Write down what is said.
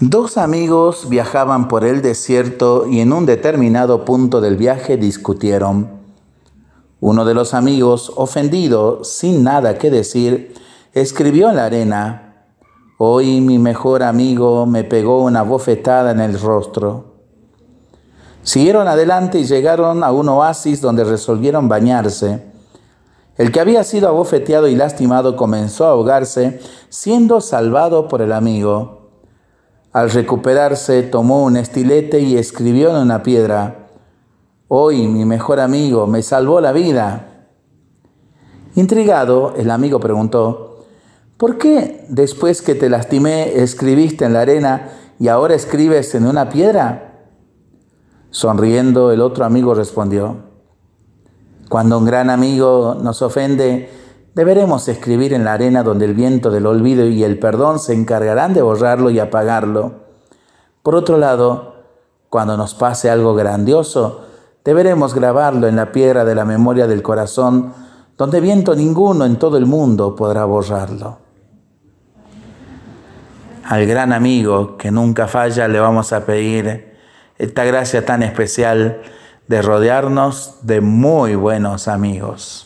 Dos amigos viajaban por el desierto y en un determinado punto del viaje discutieron. Uno de los amigos, ofendido, sin nada que decir, escribió en la arena, Hoy mi mejor amigo me pegó una bofetada en el rostro. Siguieron adelante y llegaron a un oasis donde resolvieron bañarse. El que había sido abofeteado y lastimado comenzó a ahogarse, siendo salvado por el amigo. Al recuperarse, tomó un estilete y escribió en una piedra, Hoy mi mejor amigo me salvó la vida. Intrigado, el amigo preguntó, ¿por qué después que te lastimé escribiste en la arena y ahora escribes en una piedra? Sonriendo, el otro amigo respondió, cuando un gran amigo nos ofende, Deberemos escribir en la arena donde el viento del olvido y el perdón se encargarán de borrarlo y apagarlo. Por otro lado, cuando nos pase algo grandioso, deberemos grabarlo en la piedra de la memoria del corazón, donde viento ninguno en todo el mundo podrá borrarlo. Al gran amigo que nunca falla le vamos a pedir esta gracia tan especial de rodearnos de muy buenos amigos